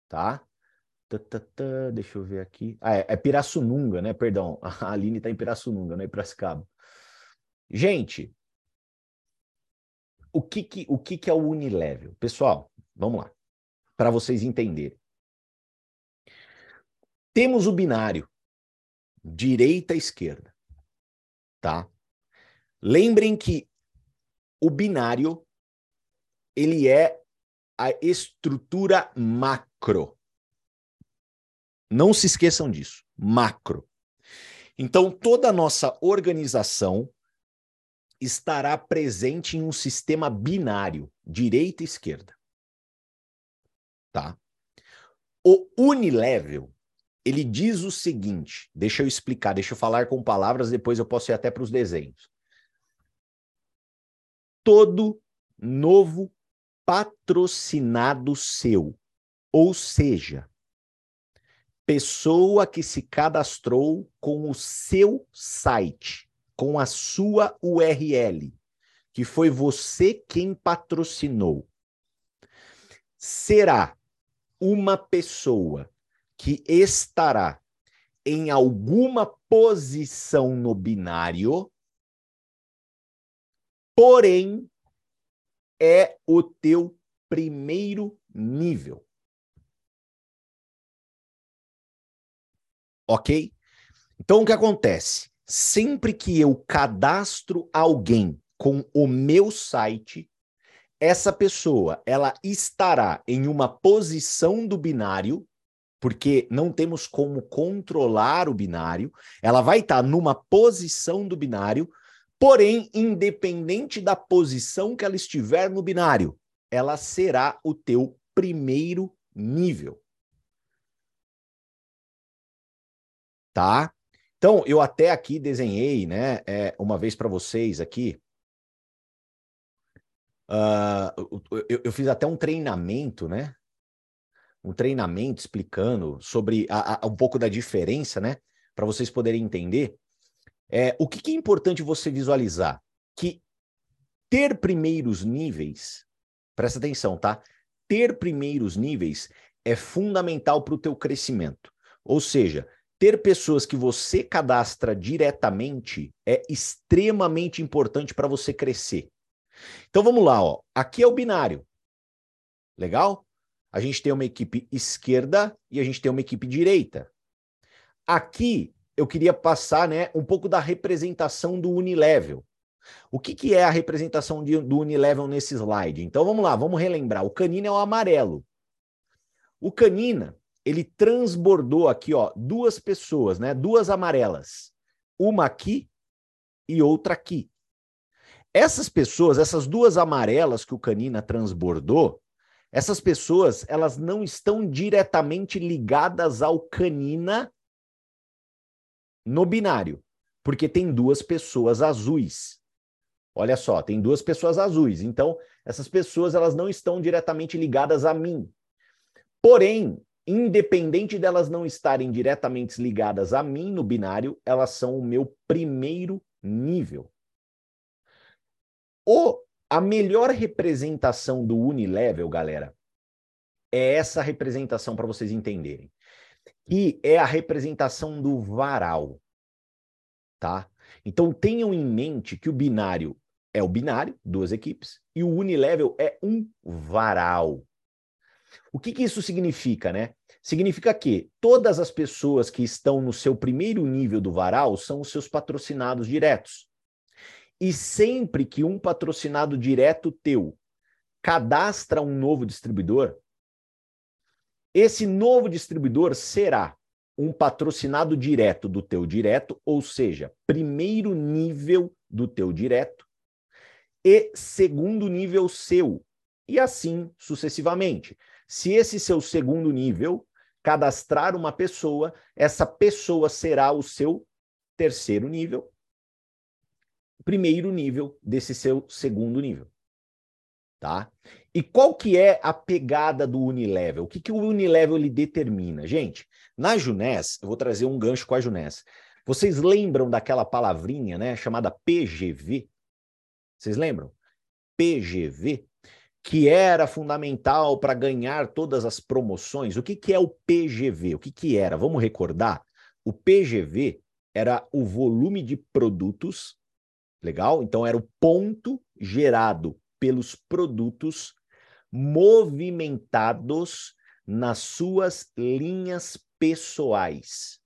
tá? deixa eu ver aqui. Ah, é, é Pirassununga, né? Perdão, a Aline está em Pirassununga, não é Piracicaba. Gente, o que, que, o que, que é o Unilevel? Pessoal, vamos lá, para vocês entenderem. Temos o binário, direita e esquerda, tá? Lembrem que o binário, ele é a estrutura macro. Não se esqueçam disso. Macro. Então, toda a nossa organização estará presente em um sistema binário, direita e esquerda. Tá? O unilevel, ele diz o seguinte, deixa eu explicar, deixa eu falar com palavras, depois eu posso ir até para os desenhos. Todo novo patrocinado seu, ou seja, pessoa que se cadastrou com o seu site, com a sua URL, que foi você quem patrocinou, será uma pessoa que estará em alguma posição no binário, porém é o teu primeiro nível. Ok? Então, o que acontece? Sempre que eu cadastro alguém com o meu site, essa pessoa ela estará em uma posição do binário, porque não temos como controlar o binário, ela vai estar numa posição do binário, porém, independente da posição que ela estiver no binário, ela será o teu primeiro nível. tá? Então, eu até aqui desenhei, né, é, uma vez para vocês aqui. Uh, eu, eu, fiz até um treinamento, né? Um treinamento explicando sobre a, a, um pouco da diferença, né? Para vocês poderem entender. É, o que, que é importante você visualizar? Que ter primeiros níveis, presta atenção, tá? Ter primeiros níveis é fundamental para o teu crescimento. Ou seja, ter pessoas que você cadastra diretamente é extremamente importante para você crescer. Então vamos lá, ó. Aqui é o binário. Legal? A gente tem uma equipe esquerda e a gente tem uma equipe direita. Aqui eu queria passar, né, um pouco da representação do unilevel. O que, que é a representação de, do Unilevel nesse slide? Então vamos lá, vamos relembrar. O canina é o amarelo. O canina, ele transbordou aqui, ó, duas pessoas, né? Duas amarelas. Uma aqui e outra aqui. Essas pessoas, essas duas amarelas que o canina transbordou, essas pessoas, elas não estão diretamente ligadas ao canina no binário, porque tem duas pessoas azuis. Olha só, tem duas pessoas azuis. Então, essas pessoas elas não estão diretamente ligadas a mim. Porém, independente delas não estarem diretamente ligadas a mim no binário, elas são o meu primeiro nível. O, a melhor representação do unilevel, galera, é essa representação para vocês entenderem e é a representação do varal, tá? Então tenham em mente que o binário é o binário, duas equipes, e o unilevel é um varal. O que, que isso significa, né? Significa que todas as pessoas que estão no seu primeiro nível do varal são os seus patrocinados diretos. E sempre que um patrocinado direto teu cadastra um novo distribuidor, esse novo distribuidor será um patrocinado direto do teu direto, ou seja, primeiro nível do teu direto e segundo nível seu, e assim sucessivamente. Se esse seu segundo nível cadastrar uma pessoa, essa pessoa será o seu terceiro nível, primeiro nível desse seu segundo nível tá? E qual que é a pegada do Unilevel? O que, que o Unilevel ele determina? Gente, na Junés, eu vou trazer um gancho com a Junés. Vocês lembram daquela palavrinha, né, chamada PGV? Vocês lembram? PGV, que era fundamental para ganhar todas as promoções. O que, que é o PGV? O que, que era? Vamos recordar? O PGV era o volume de produtos, legal? Então era o ponto gerado pelos produtos movimentados nas suas linhas pessoais.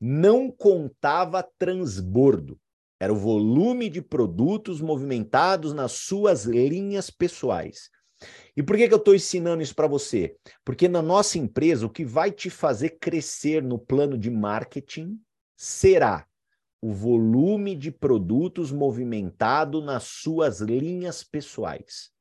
Não contava transbordo. Era o volume de produtos movimentados nas suas linhas pessoais. E por que, que eu estou ensinando isso para você? Porque na nossa empresa, o que vai te fazer crescer no plano de marketing será o volume de produtos movimentado nas suas linhas pessoais.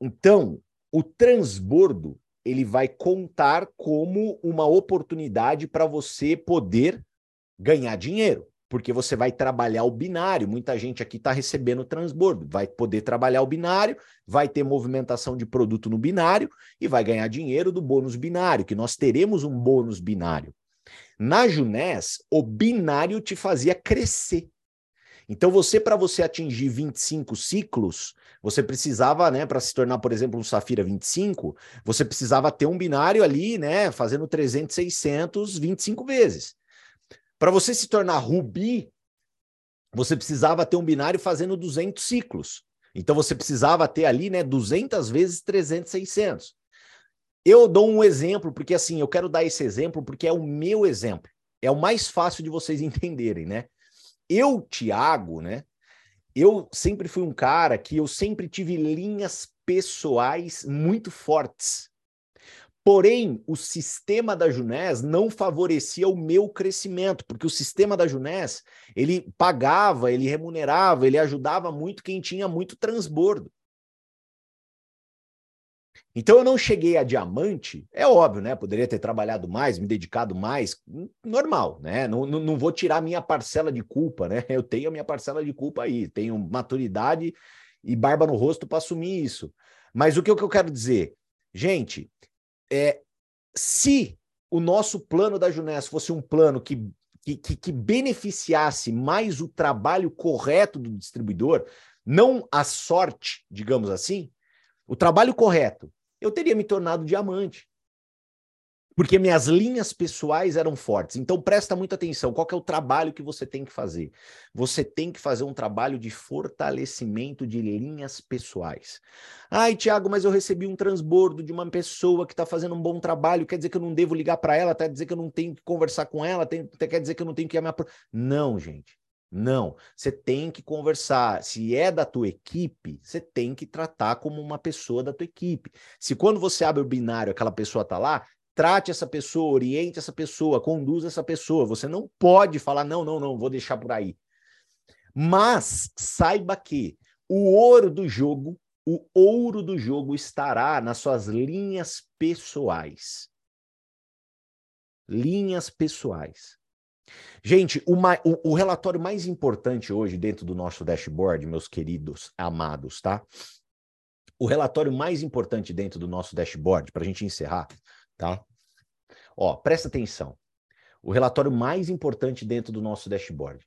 Então, o transbordo ele vai contar como uma oportunidade para você poder ganhar dinheiro, porque você vai trabalhar o binário. Muita gente aqui está recebendo transbordo, vai poder trabalhar o binário, vai ter movimentação de produto no binário e vai ganhar dinheiro do bônus binário, que nós teremos um bônus binário. Na Junés, o binário te fazia crescer. Então, você, para você atingir 25 ciclos, você precisava, né, para se tornar, por exemplo, um Safira 25, você precisava ter um binário ali, né, fazendo 300, 600, 25 vezes. Para você se tornar Rubi, você precisava ter um binário fazendo 200 ciclos. Então, você precisava ter ali, né, 200 vezes 300, 600. Eu dou um exemplo, porque assim, eu quero dar esse exemplo porque é o meu exemplo. É o mais fácil de vocês entenderem, né? Eu, Tiago, né? Eu sempre fui um cara que eu sempre tive linhas pessoais muito fortes. Porém, o sistema da Junés não favorecia o meu crescimento, porque o sistema da Junés, ele pagava, ele remunerava, ele ajudava muito quem tinha muito transbordo. Então eu não cheguei a diamante, é óbvio, né? Poderia ter trabalhado mais, me dedicado mais, normal, né? Não, não, não vou tirar minha parcela de culpa, né? Eu tenho a minha parcela de culpa aí, tenho maturidade e barba no rosto para assumir isso. Mas o que, o que eu quero dizer? Gente, é, se o nosso plano da Junés fosse um plano que, que, que beneficiasse mais o trabalho correto do distribuidor, não a sorte, digamos assim, o trabalho correto, eu teria me tornado diamante. Porque minhas linhas pessoais eram fortes. Então presta muita atenção, qual é o trabalho que você tem que fazer? Você tem que fazer um trabalho de fortalecimento de linhas pessoais. Ai, Tiago, mas eu recebi um transbordo de uma pessoa que está fazendo um bom trabalho, quer dizer que eu não devo ligar para ela, quer dizer que eu não tenho que conversar com ela, tem, quer dizer que eu não tenho que amar. Não, gente. Não, você tem que conversar. Se é da tua equipe, você tem que tratar como uma pessoa da tua equipe. Se quando você abre o binário, aquela pessoa tá lá, trate essa pessoa, oriente essa pessoa, conduza essa pessoa. Você não pode falar, não, não, não, vou deixar por aí. Mas saiba que o ouro do jogo, o ouro do jogo estará nas suas linhas pessoais. Linhas pessoais. Gente, o, o, o, relatório mais importante hoje dentro do nosso dashboard, meus queridos amados, tá? O relatório mais importante dentro do nosso dashboard, para a gente encerrar, tá? Ó, presta atenção. O relatório mais importante dentro do nosso dashboard.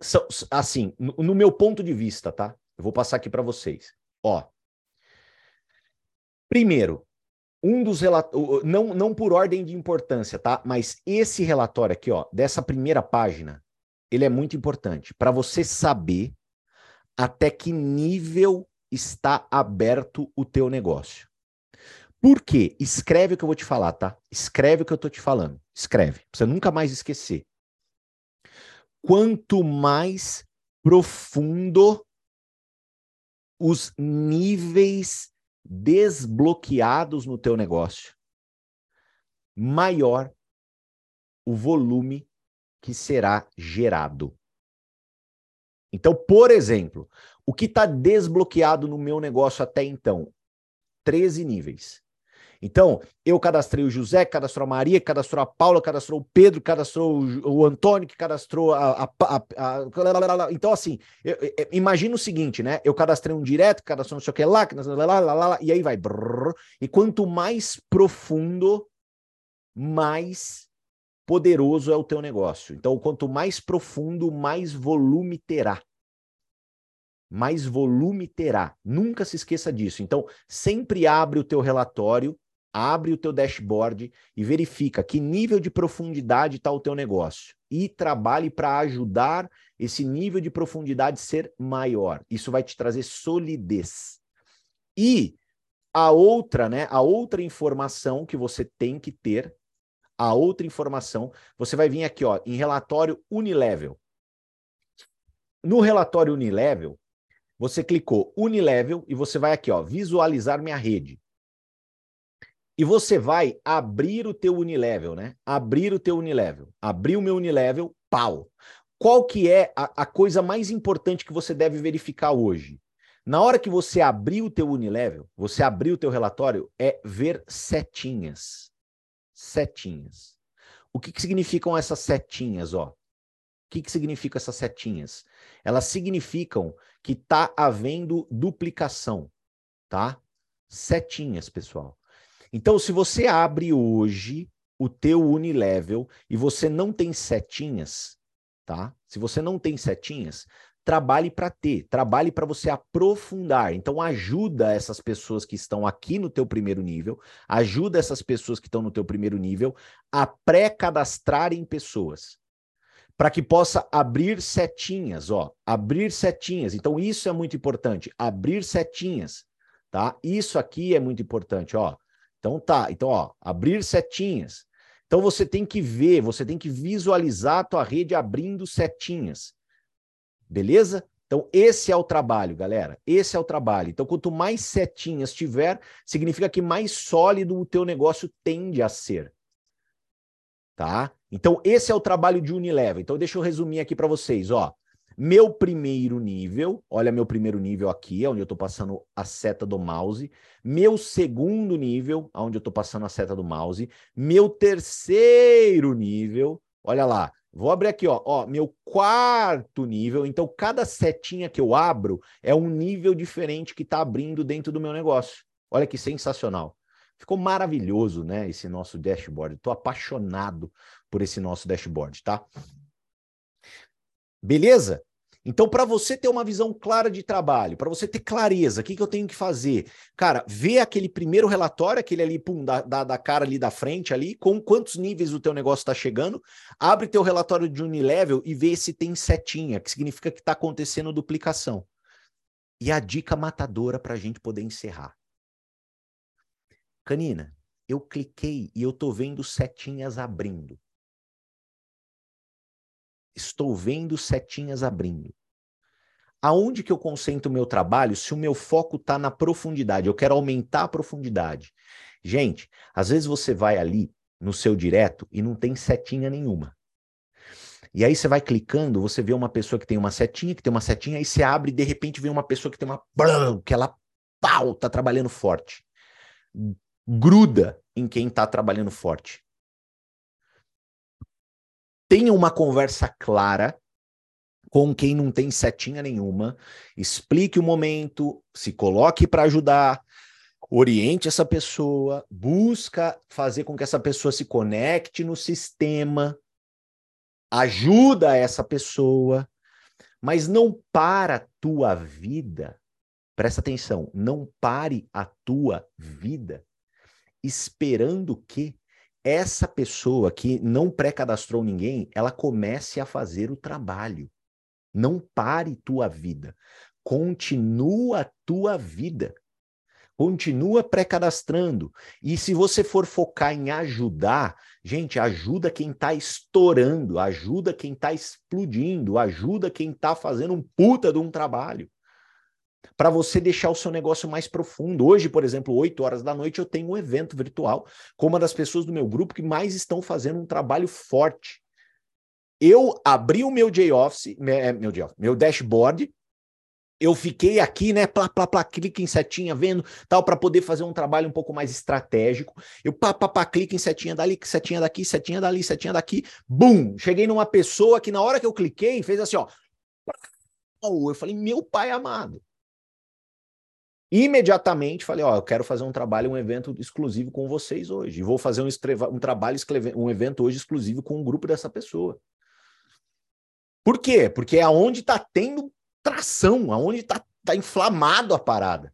São, assim, no, meu ponto de vista, tá? Eu vou passar aqui para vocês. Ó. Primeiro, um dos relatórios, não, não por ordem de importância, tá? Mas esse relatório aqui, ó, dessa primeira página, ele é muito importante para você saber até que nível está aberto o teu negócio. Por quê? Escreve o que eu vou te falar, tá? Escreve o que eu tô te falando. Escreve, pra você nunca mais esquecer. Quanto mais profundo os níveis desbloqueados no teu negócio, maior o volume que será gerado. Então, por exemplo, o que está desbloqueado no meu negócio até então? 13 níveis. Então, eu cadastrei o José, cadastrou a Maria, cadastrou a Paula, cadastrou o Pedro, cadastrou o, Antônio, que cadastrou a. a, a, a então, assim, eu, eu, imagina o seguinte, né? Eu cadastrei um direto, cadastrou não sei o que lá, lá, lá, lá, e aí vai. E quanto mais profundo, mais poderoso é o teu negócio. Então, quanto mais profundo, mais volume terá mais volume terá. Nunca se esqueça disso. Então, sempre abre o teu relatório abre o teu dashboard e verifica que nível de profundidade está o teu negócio e trabalhe para ajudar esse nível de profundidade ser maior. Isso vai te trazer solidez. E a outra, né, a outra informação que você tem que ter, a outra informação, você vai vir aqui, ó, em relatório Unilevel. No relatório Unilevel, você clicou Unilevel e você vai aqui, ó, visualizar minha rede. E você vai abrir o teu Unilevel, né? Abrir o teu Unilevel. Abrir o meu Unilevel, pau. Qual que é a, a coisa mais importante que você deve verificar hoje? Na hora que você abrir o teu Unilevel, você abrir o teu relatório, é ver setinhas. Setinhas. O que, que significam essas setinhas, ó? O que, que significam essas setinhas? Elas significam que está havendo duplicação, tá? Setinhas, pessoal. Então, se você abre hoje o teu Unilevel e você não tem setinhas, tá? Se você não tem setinhas, trabalhe para ter, trabalhe para você aprofundar. Então ajuda essas pessoas que estão aqui no teu primeiro nível, ajuda essas pessoas que estão no teu primeiro nível a pré-cadastrarem pessoas. Para que possa abrir setinhas, ó, abrir setinhas. Então isso é muito importante, abrir setinhas, tá? Isso aqui é muito importante, ó. Então tá, então ó, abrir setinhas. Então você tem que ver, você tem que visualizar a tua rede abrindo setinhas. Beleza? Então esse é o trabalho, galera. Esse é o trabalho. Então quanto mais setinhas tiver, significa que mais sólido o teu negócio tende a ser. Tá? Então esse é o trabalho de Unilever. Então deixa eu resumir aqui para vocês, ó. Meu primeiro nível, olha meu primeiro nível aqui, onde eu estou passando a seta do mouse. Meu segundo nível, onde eu estou passando a seta do mouse. Meu terceiro nível, olha lá, vou abrir aqui, ó, ó, meu quarto nível. Então, cada setinha que eu abro é um nível diferente que está abrindo dentro do meu negócio. Olha que sensacional. Ficou maravilhoso, né, esse nosso dashboard. Estou apaixonado por esse nosso dashboard, tá? Beleza? Então, para você ter uma visão clara de trabalho, para você ter clareza, o que, que eu tenho que fazer? Cara, vê aquele primeiro relatório, aquele ali, pum, da, da, da cara ali da frente ali, com quantos níveis o teu negócio está chegando, abre teu relatório de Unilevel e vê se tem setinha, que significa que está acontecendo duplicação. E a dica matadora para a gente poder encerrar. Canina, eu cliquei e eu tô vendo setinhas abrindo. Estou vendo setinhas abrindo. Aonde que eu concentro o meu trabalho se o meu foco está na profundidade? Eu quero aumentar a profundidade. Gente, às vezes você vai ali no seu direto e não tem setinha nenhuma. E aí você vai clicando, você vê uma pessoa que tem uma setinha, que tem uma setinha, aí você abre e de repente vem uma pessoa que tem uma que ela pau, tá trabalhando forte. Gruda em quem tá trabalhando forte tenha uma conversa clara com quem não tem setinha nenhuma, explique o momento, se coloque para ajudar, oriente essa pessoa, busca fazer com que essa pessoa se conecte no sistema, ajuda essa pessoa, mas não para a tua vida. Presta atenção, não pare a tua vida esperando que essa pessoa que não pré-cadastrou ninguém, ela comece a fazer o trabalho. Não pare tua vida. Continua tua vida. Continua pré-cadastrando. E se você for focar em ajudar, gente, ajuda quem está estourando, ajuda quem está explodindo, ajuda quem está fazendo um puta de um trabalho para você deixar o seu negócio mais profundo. Hoje, por exemplo, 8 horas da noite, eu tenho um evento virtual com uma das pessoas do meu grupo que mais estão fazendo um trabalho forte. Eu abri o meu J-Office, é, meu, meu, dashboard, eu fiquei aqui, né, plá, plá, plá, clique em setinha, vendo, tal, para poder fazer um trabalho um pouco mais estratégico. Eu pá, pá, pá, clique em setinha dali, setinha daqui, setinha dali, setinha daqui, bum! Cheguei numa pessoa que na hora que eu cliquei, fez assim, ó. Eu falei, meu pai amado. Imediatamente falei, ó, eu quero fazer um trabalho, um evento exclusivo com vocês hoje. Vou fazer um, um trabalho, um evento hoje exclusivo com um grupo dessa pessoa. Por quê? Porque é aonde está tendo tração, aonde está tá inflamado a parada.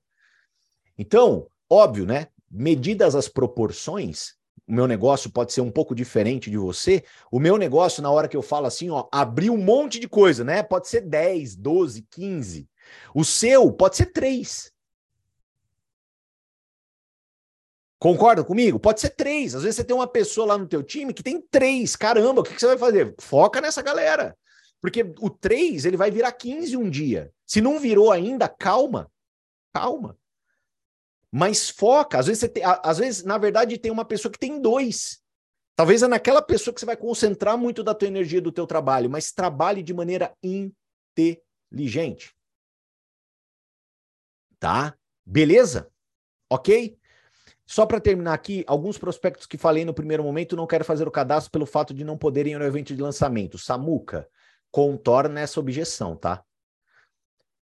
Então, óbvio, né? Medidas as proporções, o meu negócio pode ser um pouco diferente de você. O meu negócio, na hora que eu falo assim, ó, abrir um monte de coisa, né? Pode ser 10, 12, 15. O seu pode ser 3. Concorda comigo? Pode ser três. Às vezes você tem uma pessoa lá no teu time que tem três. Caramba, o que, você vai fazer? Foca nessa galera. Porque o três, ele vai virar 15 um dia. Se não virou ainda, calma. Calma. Mas foca. Às vezes, você tem, às vezes, na verdade, tem uma pessoa que tem dois. Talvez é naquela pessoa que você vai concentrar muito da tua energia, do teu trabalho, mas trabalhe de maneira inteligente. Tá? Beleza? Ok? Só para terminar aqui, alguns prospectos que falei no primeiro momento não quero fazer o cadastro pelo fato de não poderem ir no evento de lançamento. Samuca, contorna essa objeção, tá?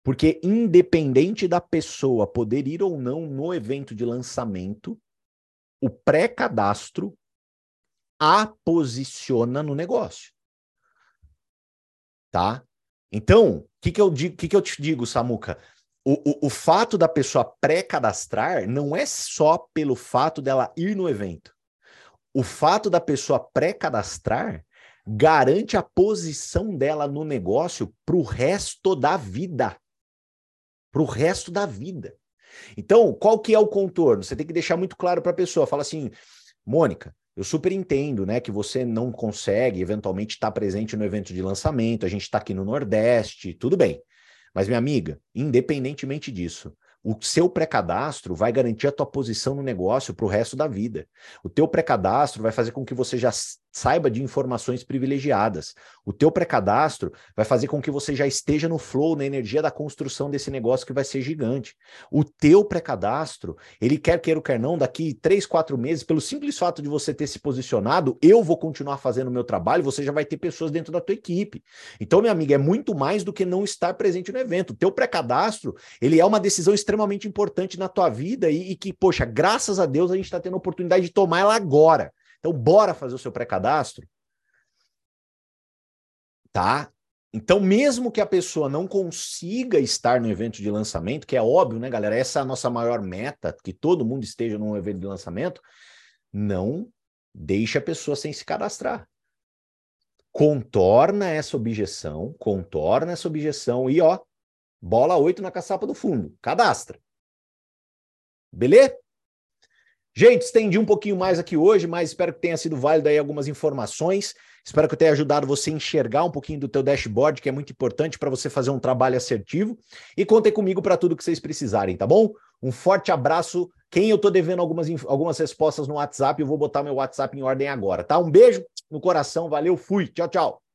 Porque independente da pessoa poder ir ou não no evento de lançamento, o pré-cadastro a posiciona no negócio. Tá? Então, o que, que, que, que eu te digo, Samuca? O, o, o fato da pessoa pré-cadastrar não é só pelo fato dela ir no evento. O fato da pessoa pré-cadastrar garante a posição dela no negócio para o resto da vida. Para o resto da vida. Então, qual que é o contorno? Você tem que deixar muito claro para a pessoa. Fala assim, Mônica, eu super entendo, né, que você não consegue eventualmente estar presente no evento de lançamento. A gente está aqui no Nordeste, tudo bem. Mas, minha amiga, independentemente disso, o seu pré-cadastro vai garantir a tua posição no negócio para o resto da vida. O teu pré-cadastro vai fazer com que você já saiba de informações privilegiadas. O teu pré-cadastro vai fazer com que você já esteja no flow, na energia da construção desse negócio que vai ser gigante. O teu pré-cadastro, ele quer queira ou quer não, daqui três, quatro meses, pelo simples fato de você ter se posicionado, eu vou continuar fazendo o meu trabalho, você já vai ter pessoas dentro da tua equipe. Então, minha amiga, é muito mais do que não estar presente no evento. O teu pré-cadastro, ele é uma decisão extremamente importante na tua vida e, e que, poxa, graças a Deus a gente está tendo a oportunidade de tomar ela agora. Então, bora fazer o seu pré-cadastro. Tá? Então, mesmo que a pessoa não consiga estar no evento de lançamento, que é óbvio, né, galera? Essa é a nossa maior meta, que todo mundo esteja num evento de lançamento, não deixe a pessoa sem se cadastrar. Contorna essa objeção, contorna essa objeção e, ó, bola 8 na caçapa do fundo. Cadastra. Beleza? Gente, estendi um pouquinho mais aqui hoje, mas espero que tenha sido válido aí algumas informações. Espero que eu tenha ajudado você a enxergar um pouquinho do teu dashboard, que é muito importante para você fazer um trabalho assertivo. E contem comigo para tudo que vocês precisarem, tá bom? Um forte abraço. Quem eu estou devendo algumas, algumas respostas no WhatsApp, eu vou botar meu WhatsApp em ordem agora, tá? Um beijo no coração, valeu, fui. Tchau, tchau.